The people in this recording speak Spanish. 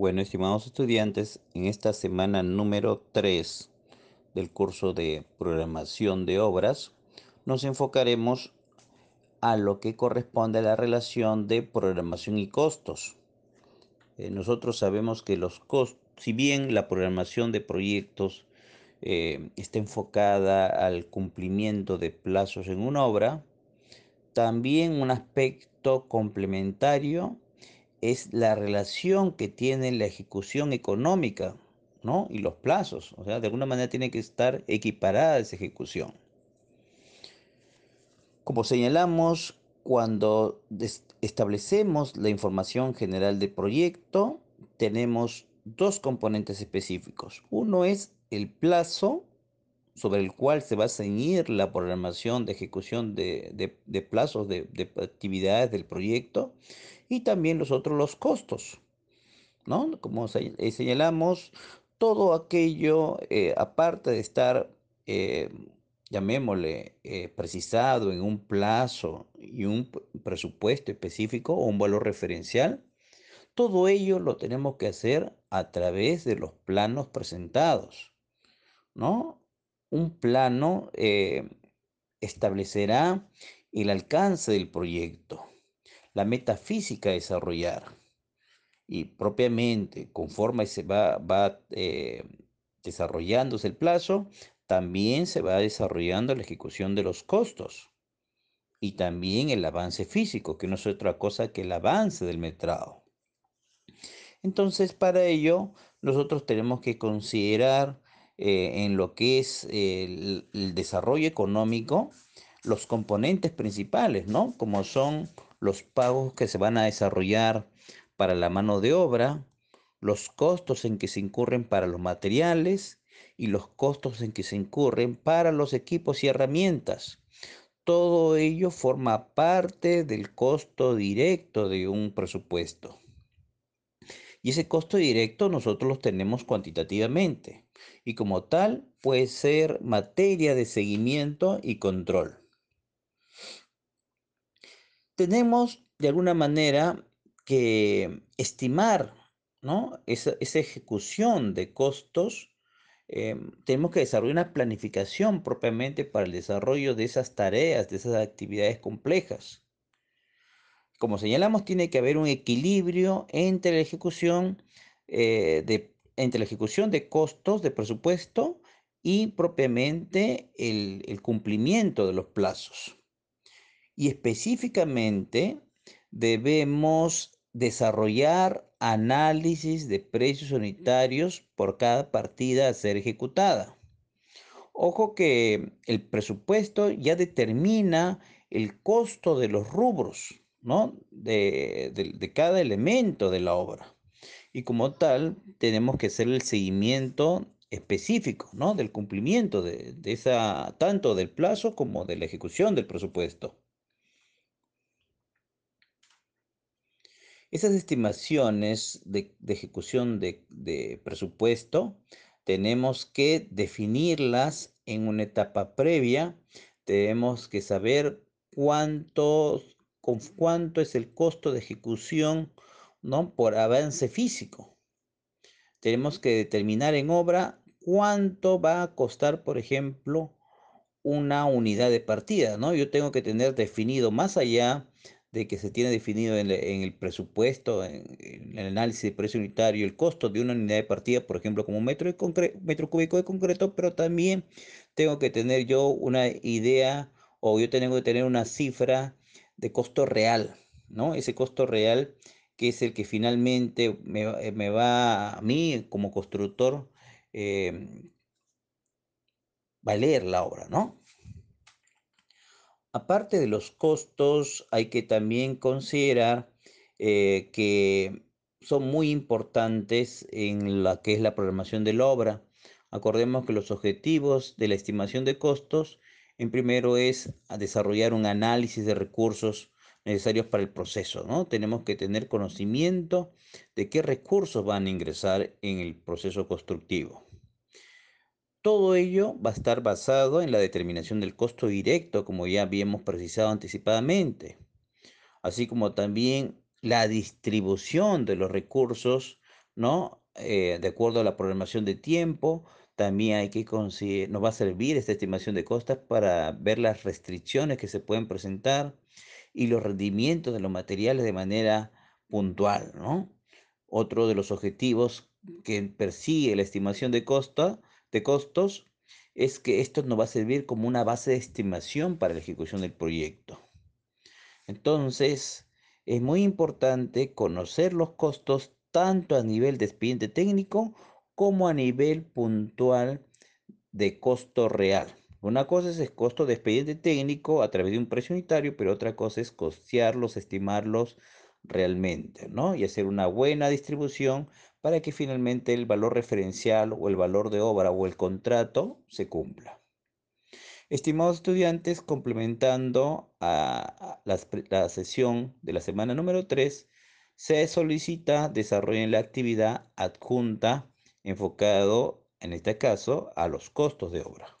Bueno, estimados estudiantes, en esta semana número 3 del curso de programación de obras, nos enfocaremos a lo que corresponde a la relación de programación y costos. Eh, nosotros sabemos que los costos, si bien la programación de proyectos eh, está enfocada al cumplimiento de plazos en una obra, también un aspecto complementario es la relación que tiene la ejecución económica, ¿no? Y los plazos. O sea, de alguna manera tiene que estar equiparada esa ejecución. Como señalamos, cuando establecemos la información general del proyecto, tenemos dos componentes específicos. Uno es el plazo sobre el cual se va a ceñir la programación de ejecución de, plazos de, actividades del proyecto y también los otros los costos. ¿no? Como eh, señalamos, todo aquello, eh, aparte de estar, eh, llamémosle, precisado en un plazo y un presupuesto específico o un valor referencial, todo ello lo tenemos que hacer a través de los planos presentados, ¿no? Un plano eh, establecerá el alcance del proyecto, la metafísica a desarrollar y propiamente conforme se va, va eh, desarrollándose el plazo, también se va desarrollando la ejecución de los costos y también el avance físico, que no es otra cosa que el avance del metrado. Entonces, para ello, nosotros tenemos que considerar eh, en lo que es el, desarrollo económico los componentes principales, ¿no? Como son los pagos que se van a desarrollar para la mano de obra, los costos en que se incurren para los materiales y los costos en que se incurren para los equipos y herramientas. Todo ello forma parte del costo directo de un presupuesto. Y ese costo directo nosotros los tenemos cuantitativamente y como tal puede ser materia de seguimiento y control. Tenemos de alguna manera que estimar ¿no? esa, ejecución de costos. Eh, tenemos que desarrollar una planificación propiamente para el desarrollo de esas tareas, de esas actividades complejas. Como señalamos, tiene que haber un equilibrio entre la ejecución eh, de entre la ejecución de costos de presupuesto y propiamente el, cumplimiento de los plazos. Y específicamente debemos desarrollar análisis de precios unitarios por cada partida a ser ejecutada. Ojo que el presupuesto ya determina el costo de los rubros, ¿no? de cada elemento de la obra y como tal tenemos que hacer el seguimiento específico, ¿no? Del cumplimiento de, esa, tanto del plazo como de la ejecución del presupuesto. Esas estimaciones de, ejecución de, de, presupuesto tenemos que definirlas en una etapa previa. Tenemos que saber cuánto, con cuánto es el costo de ejecución ¿no? Por avance físico. Tenemos que determinar en obra cuánto va a costar, por ejemplo, una unidad de partida, ¿no? Yo tengo que tener definido más allá de que se tiene definido en, el presupuesto, en, el análisis de precio unitario, el costo de una unidad de partida, por ejemplo, como un metro, de metro cúbico de concreto, pero también tengo que tener yo una idea o yo tengo que tener una cifra de costo real, ¿no? Ese costo real que es el que finalmente me, eh, va a mí como constructor em, valer la obra, ¿no? Aparte de los costos, hay que también considerar eh, que son muy importantes en la que es la programación de la obra. Acordemos que los objetivos de la estimación de costos, en primero es desarrollar un análisis de recursos necesarios para el proceso, ¿no? Tenemos que tener conocimiento de qué recursos van a ingresar en el proceso constructivo. Todo ello va a estar basado en la determinación del costo directo, como ya habíamos precisado anticipadamente, así como también la distribución de los recursos ¿no? Eh, de acuerdo a la programación de tiempo, también hay que conseguir, nos va a servir esta estimación de costas para ver las restricciones que se pueden presentar y los rendimientos de los materiales de manera puntual, ¿no? Otro de los objetivos que persigue la estimación de, costa, de costos es que esto nos va a servir como una base de estimación para la ejecución del proyecto. Entonces, es muy importante conocer los costos tanto a nivel de expediente técnico como a nivel puntual de costo real. Una cosa es el costo de expediente técnico a través de un precio unitario, pero otra cosa es costearlos, estimarlos realmente, ¿no? Y hacer una buena distribución para que finalmente el valor referencial o el valor de obra o el contrato se cumpla. Estimados estudiantes, complementando a la, sesión de la semana número 3, se solicita desarrollen la actividad adjunta enfocado, en este caso, a los costos de obra.